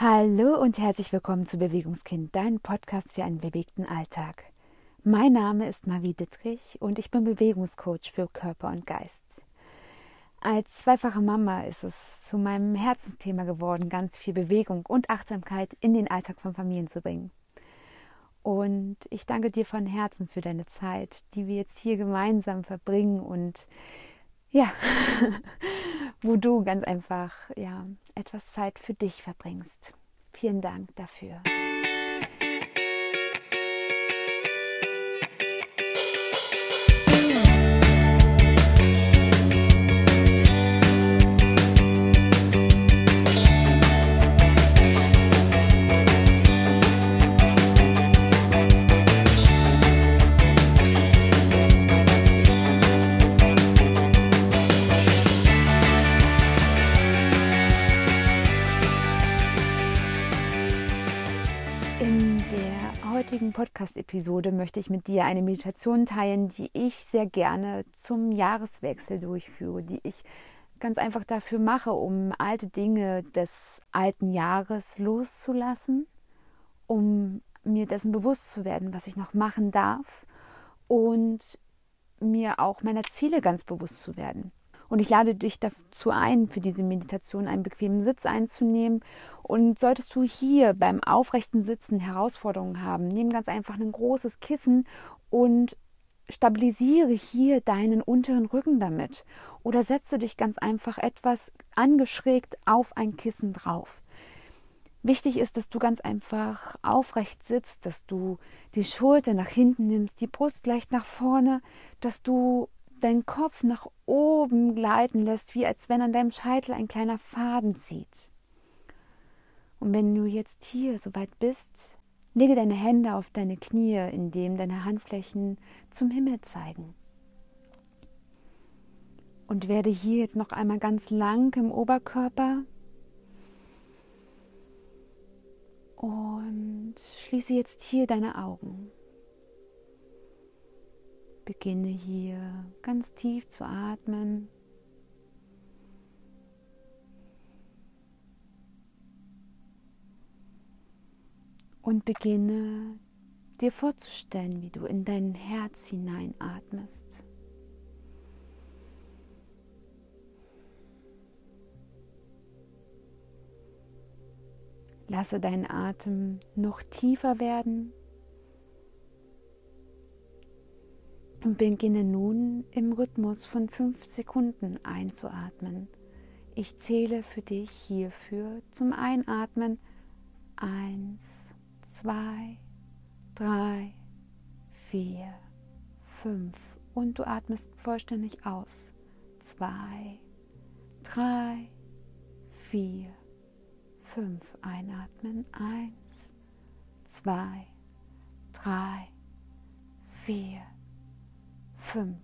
Hallo und herzlich willkommen zu Bewegungskind, dein Podcast für einen bewegten Alltag. Mein Name ist Marie Dittrich und ich bin Bewegungscoach für Körper und Geist. Als zweifache Mama ist es zu meinem Herzensthema geworden, ganz viel Bewegung und Achtsamkeit in den Alltag von Familien zu bringen. Und ich danke dir von Herzen für deine Zeit, die wir jetzt hier gemeinsam verbringen und ja, wo du ganz einfach ja etwas Zeit für dich verbringst. Vielen Dank dafür. Podcast-Episode möchte ich mit dir eine Meditation teilen, die ich sehr gerne zum Jahreswechsel durchführe, die ich ganz einfach dafür mache, um alte Dinge des alten Jahres loszulassen, um mir dessen bewusst zu werden, was ich noch machen darf und mir auch meiner Ziele ganz bewusst zu werden. Und ich lade dich dazu ein, für diese Meditation einen bequemen Sitz einzunehmen. Und solltest du hier beim aufrechten Sitzen Herausforderungen haben, nimm ganz einfach ein großes Kissen und stabilisiere hier deinen unteren Rücken damit. Oder setze dich ganz einfach etwas angeschrägt auf ein Kissen drauf. Wichtig ist, dass du ganz einfach aufrecht sitzt, dass du die Schulter nach hinten nimmst, die Brust leicht nach vorne, dass du deinen Kopf nach oben gleiten lässt, wie als wenn an deinem Scheitel ein kleiner Faden zieht. Und wenn du jetzt hier soweit bist, lege deine Hände auf deine Knie, indem deine Handflächen zum Himmel zeigen. Und werde hier jetzt noch einmal ganz lang im Oberkörper und schließe jetzt hier deine Augen. Beginne hier ganz tief zu atmen. Und beginne dir vorzustellen, wie du in dein Herz hineinatmest. Lasse deinen Atem noch tiefer werden Und beginne nun im Rhythmus von fünf Sekunden einzuatmen. Ich zähle für dich hierfür zum Einatmen eins, zwei, drei, vier, fünf und du atmest vollständig aus. Zwei, drei, vier, fünf. Einatmen. Eins, zwei, drei, vier, fünf.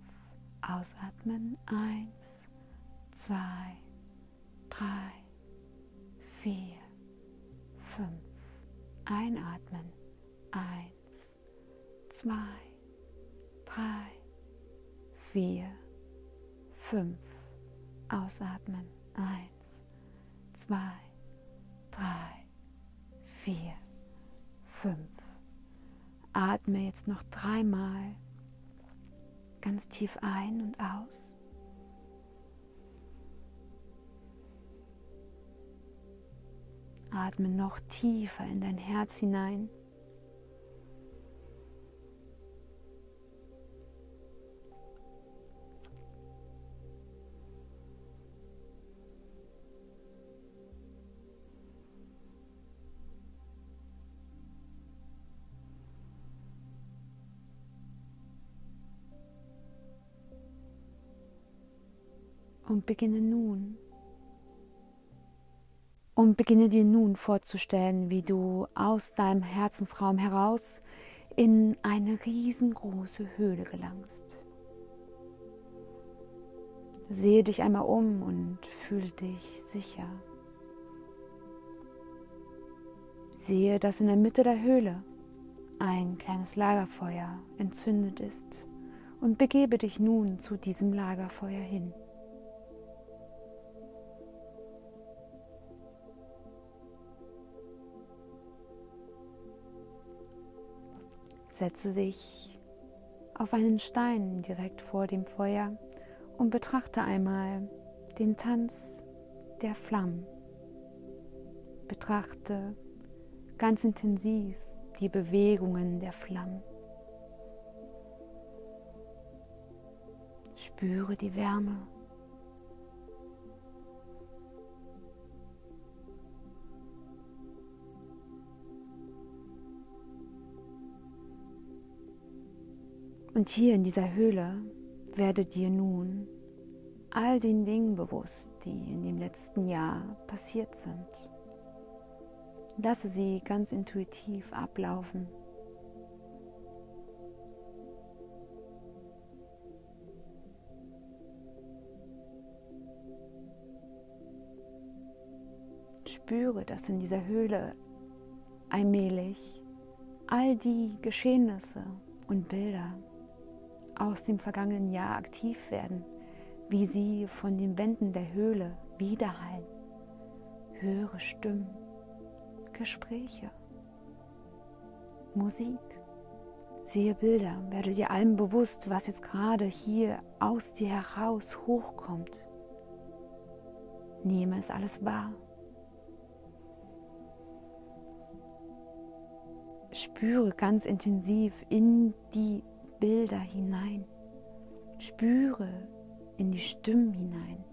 Ausatmen. Eins, zwei, drei, vier, fünf. Einatmen. Eins, zwei, drei, vier, fünf. Ausatmen. Eins, zwei, drei, vier, fünf. Atme jetzt noch dreimal ganz tief ein und aus. Atme noch tiefer in dein Herz hinein. Beginne nun. Und beginne dir nun vorzustellen, wie du aus deinem Herzensraum heraus in eine riesengroße Höhle gelangst. Sehe dich einmal um und fühle dich sicher. Sehe, dass in der Mitte der Höhle ein kleines Lagerfeuer entzündet ist und begebe dich nun zu diesem Lagerfeuer hin. Setze dich auf einen Stein direkt vor dem Feuer und betrachte einmal den Tanz der Flammen. Betrachte ganz intensiv die Bewegungen der Flammen. Spüre die Wärme. Und hier in dieser Höhle werde dir nun all den Dingen bewusst, die in dem letzten Jahr passiert sind. Lasse sie ganz intuitiv ablaufen. Spüre, dass in dieser Höhle allmählich all die Geschehnisse und Bilder aus dem vergangenen Jahr aktiv werden, wie sie von den Wänden der Höhle widerhallen. Höre Stimmen, Gespräche, Musik. Sehe Bilder, werde dir allem bewusst, was jetzt gerade hier aus dir heraus hochkommt. Nehme es alles wahr. Spüre ganz intensiv in die Bilder hinein. Spüre in die Stimmen hinein.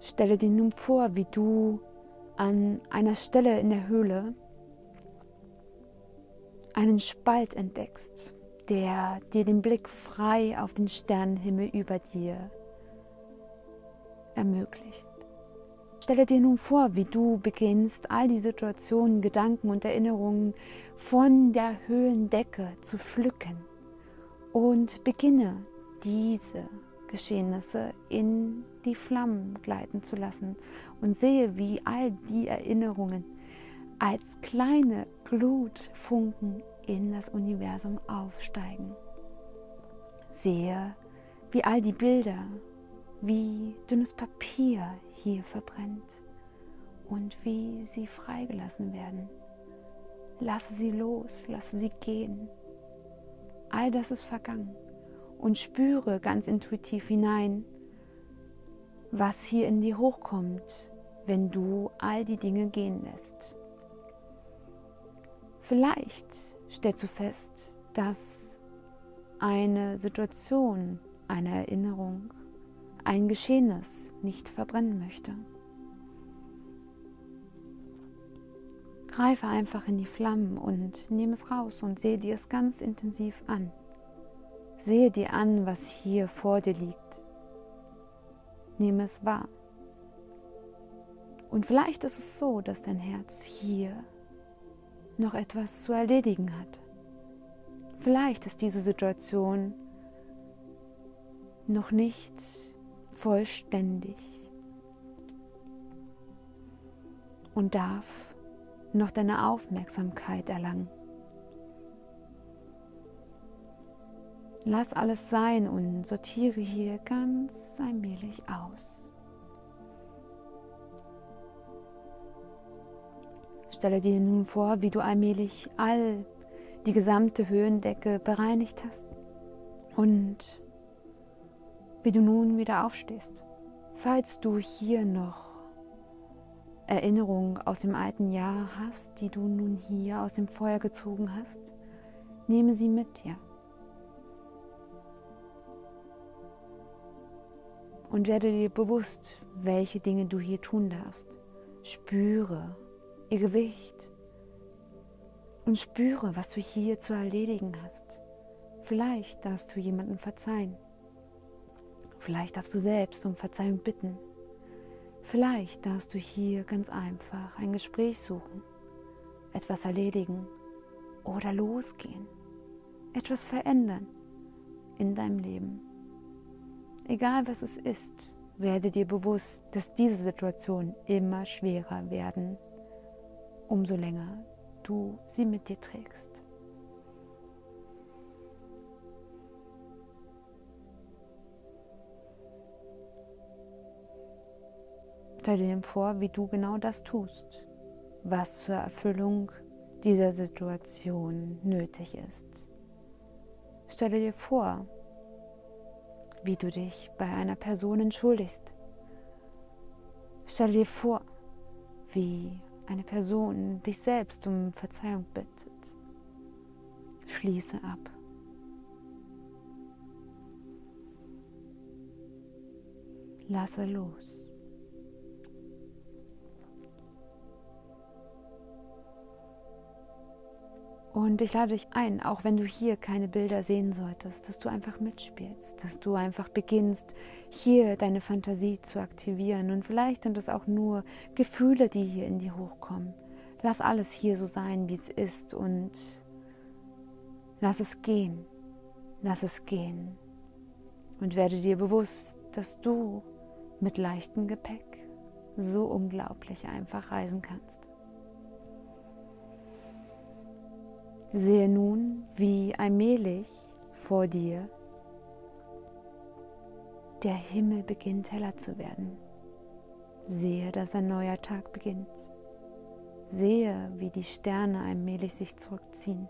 Stelle dir nun vor, wie du an einer Stelle in der Höhle einen Spalt entdeckst, der dir den Blick frei auf den Sternenhimmel über dir ermöglicht. Stelle dir nun vor, wie du beginnst, all die Situationen, Gedanken und Erinnerungen von der Höhlendecke zu pflücken und beginne diese Geschehnisse in die Flammen gleiten zu lassen und sehe, wie all die Erinnerungen als kleine Glutfunken in das Universum aufsteigen. Sehe, wie all die Bilder wie dünnes Papier hier verbrennt und wie sie freigelassen werden. Lasse sie los, lasse sie gehen All das ist vergangen. Und spüre ganz intuitiv hinein, was hier in dir hochkommt, wenn du all die Dinge gehen lässt. Vielleicht stellst du fest, dass eine Situation, eine Erinnerung, ein Geschehnis nicht verbrennen möchte. Greife einfach in die Flammen und nehme es raus und sehe dir es ganz intensiv an. Sehe dir an, was hier vor dir liegt. Nehme es wahr. Und vielleicht ist es so, dass dein Herz hier noch etwas zu erledigen hat. Vielleicht ist diese Situation noch nicht vollständig und darf noch deine Aufmerksamkeit erlangen. Lass alles sein und sortiere hier ganz allmählich aus. Stelle dir nun vor, wie du allmählich all die gesamte Höhendecke bereinigt hast und wie du nun wieder aufstehst. Falls du hier noch Erinnerung aus dem alten Jahr hast, die du nun hier aus dem Feuer gezogen hast, nehme sie mit dir. Und werde dir bewusst, welche Dinge du hier tun darfst. Spüre ihr Gewicht und spüre, was du hier zu erledigen hast. Vielleicht darfst du jemandem verzeihen. Vielleicht darfst du selbst um Verzeihung bitten. Vielleicht darfst du hier ganz einfach ein Gespräch suchen, etwas erledigen oder losgehen, etwas verändern in deinem Leben. Egal was es ist, werde dir bewusst, dass diese Situationen immer schwerer werden, umso länger du sie mit dir trägst. Stell dir vor, wie du genau das tust, was zur Erfüllung dieser Situation nötig ist. Stelle dir vor, wie du dich bei einer Person entschuldigst. Stelle dir vor, wie eine Person dich selbst um Verzeihung bittet. Schließe ab. Lasse los. Und ich lade dich ein, auch wenn du hier keine Bilder sehen solltest, dass du einfach mitspielst, dass du einfach beginnst, hier deine Fantasie zu aktivieren. Und vielleicht sind es auch nur Gefühle, die hier in dir hochkommen. Lass alles hier so sein, wie es ist und lass es gehen. Lass es gehen. Und werde dir bewusst, dass du mit leichtem Gepäck so unglaublich einfach reisen kannst. Sehe nun, wie allmählich vor dir der Himmel beginnt heller zu werden. Sehe, dass ein neuer Tag beginnt. Sehe, wie die Sterne allmählich sich zurückziehen.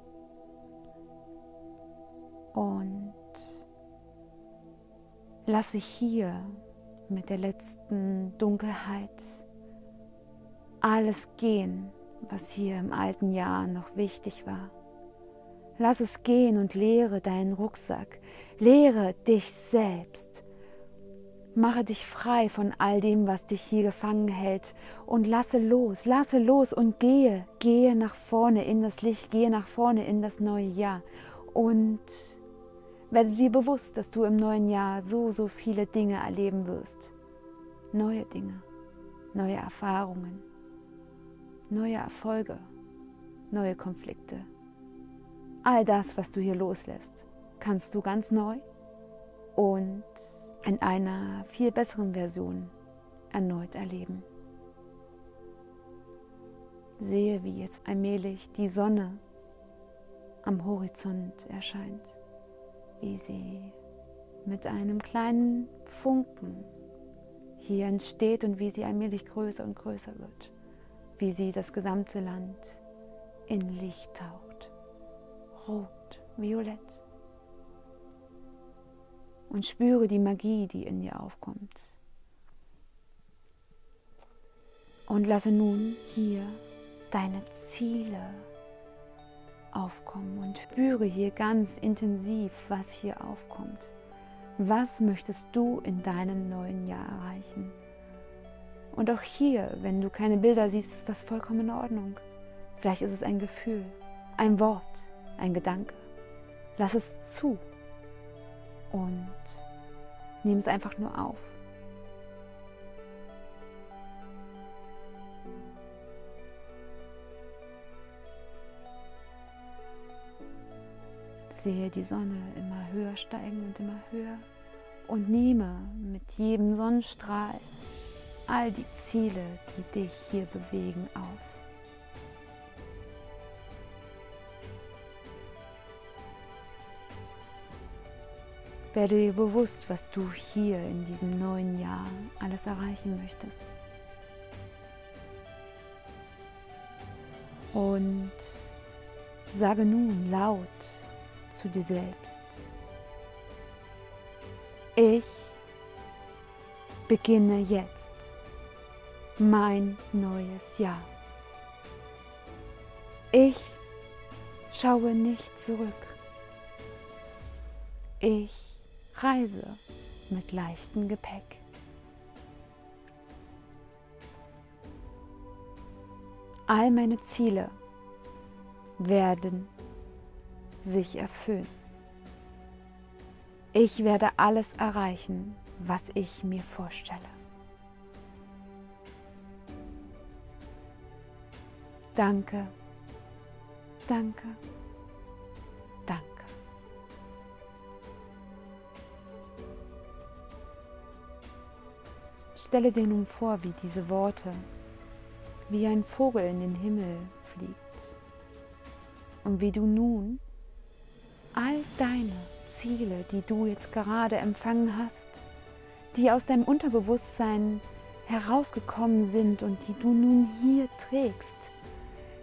Und lasse hier mit der letzten Dunkelheit alles gehen, was hier im alten Jahr noch wichtig war. Lass es gehen und leere deinen Rucksack. Leere dich selbst. Mache dich frei von all dem, was dich hier gefangen hält und lasse los, lasse los und gehe, gehe nach vorne in das Licht, gehe nach vorne in das neue Jahr und werde dir bewusst, dass du im neuen Jahr so, so viele Dinge erleben wirst. Neue Dinge, neue Erfahrungen, neue Erfolge, neue Konflikte all das, was du hier loslässt, kannst du ganz neu und in einer viel besseren Version erneut erleben. Sehe, wie jetzt allmählich die Sonne am Horizont erscheint, wie sie mit einem kleinen Funken hier entsteht und wie sie allmählich größer und größer wird, wie sie das gesamte Land in Licht taucht rot, violett. Und spüre die Magie, die in dir aufkommt. Und lasse nun hier deine Ziele aufkommen und spüre hier ganz intensiv, was hier aufkommt. Was möchtest du in deinem neuen Jahr erreichen? Und auch hier, wenn du keine Bilder siehst, ist das vollkommen in Ordnung. Vielleicht ist es ein Gefühl, ein Wort, ein Gedanke. Lass es zu und nimm es einfach nur auf. Sehe die Sonne immer höher steigen und immer höher und nehme mit jedem Sonnenstrahl all die Ziele, die dich hier bewegen, auf. Werde dir bewusst, was du hier in diesem neuen Jahr alles erreichen möchtest. Und sage nun laut zu dir selbst, ich beginne jetzt mein neues Jahr. Ich schaue nicht zurück. Ich Reise mit leichtem Gepäck. All meine Ziele werden sich erfüllen. Ich werde alles erreichen, was ich mir vorstelle. Danke, danke. Stelle dir nun vor, wie diese Worte wie ein Vogel in den Himmel fliegt und wie du nun all deine Ziele, die du jetzt gerade empfangen hast, die aus deinem Unterbewusstsein herausgekommen sind und die du nun hier trägst,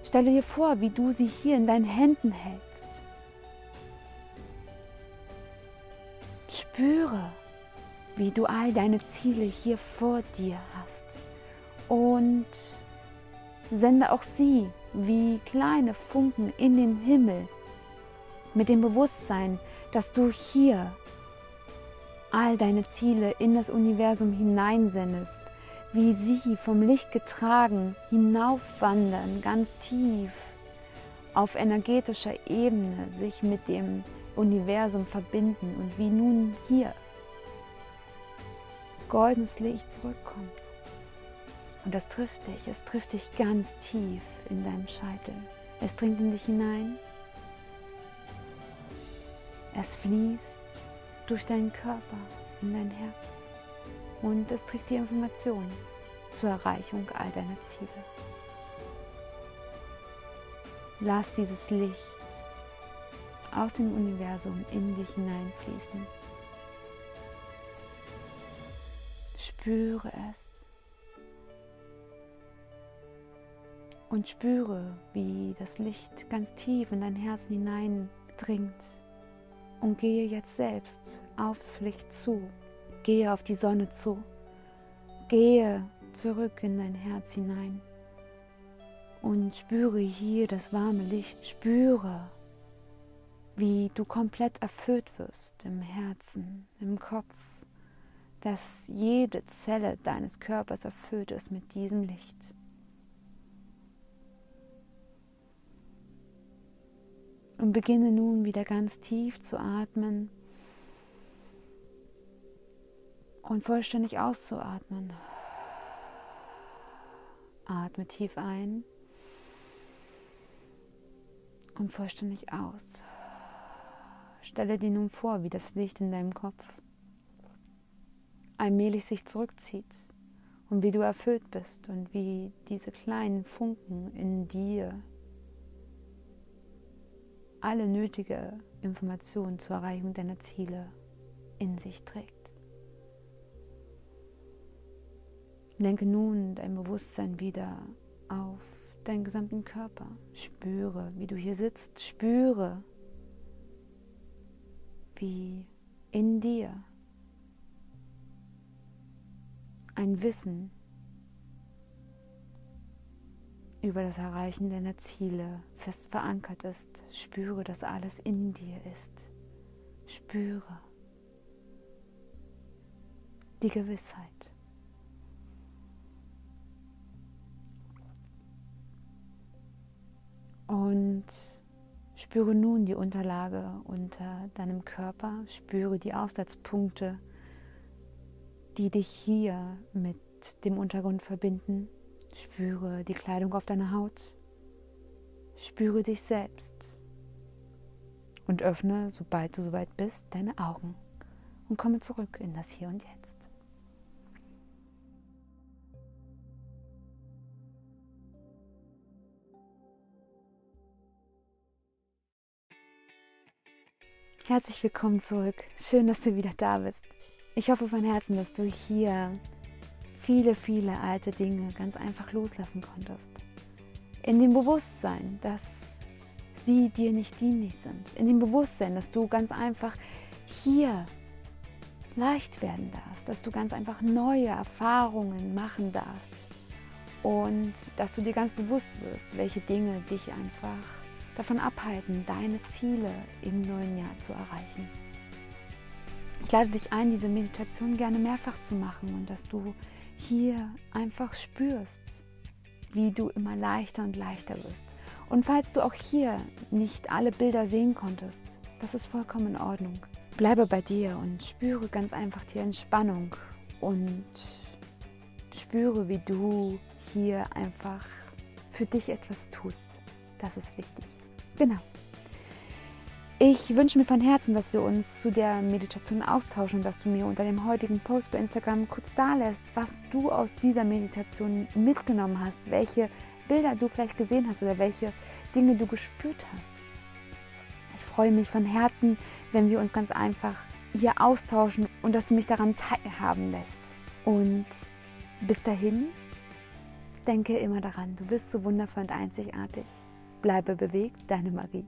Stelle dir vor, wie du sie hier in deinen Händen hältst. Spüre, wie du all deine Ziele hier vor dir hast. Und sende auch sie wie kleine Funken in den Himmel mit dem Bewusstsein, dass du hier all deine Ziele in das Universum hineinsendest, wie sie vom Licht getragen hinaufwandern, ganz tief auf energetischer Ebene sich mit dem Universum verbinden und wie nun hier goldenes Licht zurückkommt. Und das trifft dich, es trifft dich ganz tief in deinem Scheitel. Es dringt in dich hinein. Es fließt durch deinen Körper in dein Herz. Und es trägt dir Informationen zur Erreichung all deiner Ziele. Lass dieses Licht aus dem Universum in dich hineinfließen. Spüre es. Und spüre, wie das Licht ganz tief in dein Herz hineindringt. Und gehe jetzt selbst auf das Licht zu. Gehe auf die Sonne zu. Gehe zurück in dein Herz hinein. Und spüre hier das warme Licht. Spüre, wie du komplett erfüllt wirst im Herzen, im Kopf, dass jede Zelle deines Körpers erfüllt ist mit diesem Licht. Und beginne nun wieder ganz tief zu atmen und vollständig auszuatmen. Atme tief ein und vollständig aus. Stelle dir nun vor, wie das Licht in deinem Kopf allmählich sich zurückzieht und wie du erfüllt bist und wie diese kleinen Funken in dir alle nötige Informationen zur Erreichung deiner Ziele in sich trägt. Lenke nun dein Bewusstsein wieder auf deinen gesamten Körper. Spüre, wie du hier sitzt. Spüre, wie in dir ein Wissen über das Erreichen deiner Ziele fest verankert ist. Spüre, dass alles in dir ist. Spüre die Gewissheit. Und spüre nun die Unterlage unter deinem Körper, spüre die Aufsatzpunkte, die dich hier mit dem Untergrund verbinden. Spüre die Kleidung auf deiner Haut. Spüre dich selbst. Und öffne, sobald du soweit bist, deine Augen und komme zurück in das Hier und Jetzt. Herzlich willkommen zurück. Schön, dass du wieder da bist. Ich hoffe von Herzen, dass du hier viele, viele alte Dinge ganz einfach loslassen konntest. In dem Bewusstsein, dass sie dir nicht dienlich sind. In dem Bewusstsein, dass du ganz einfach hier leicht werden darfst, dass du ganz einfach neue Erfahrungen machen darfst und dass du dir ganz bewusst wirst, welche Dinge dich einfach davon abhalten, deine Ziele im neuen Jahr zu erreichen. Ich lade dich ein, diese Meditation gerne mehrfach zu machen und dass du hier einfach spürst, wie du immer leichter und leichter wirst. Und falls du auch hier nicht alle Bilder sehen konntest, das ist vollkommen in Ordnung. Bleibe bei dir und spüre ganz einfach die Entspannung und spüre, wie du hier einfach für dich etwas tust. Das ist wichtig. Genau. Ich wünsche mir von Herzen, dass wir uns zu der Meditation austauschen, dass du mir unter dem heutigen Post bei Instagram kurz da lässt, was du aus dieser Meditation mitgenommen hast, welche Bilder du vielleicht gesehen hast oder welche Dinge du gespürt hast. Ich freue mich von Herzen, wenn wir uns ganz einfach hier austauschen und dass du mich daran teilhaben lässt. Und bis dahin Denke immer daran, du bist so wundervoll und einzigartig. Bleibe bewegt, deine Marie.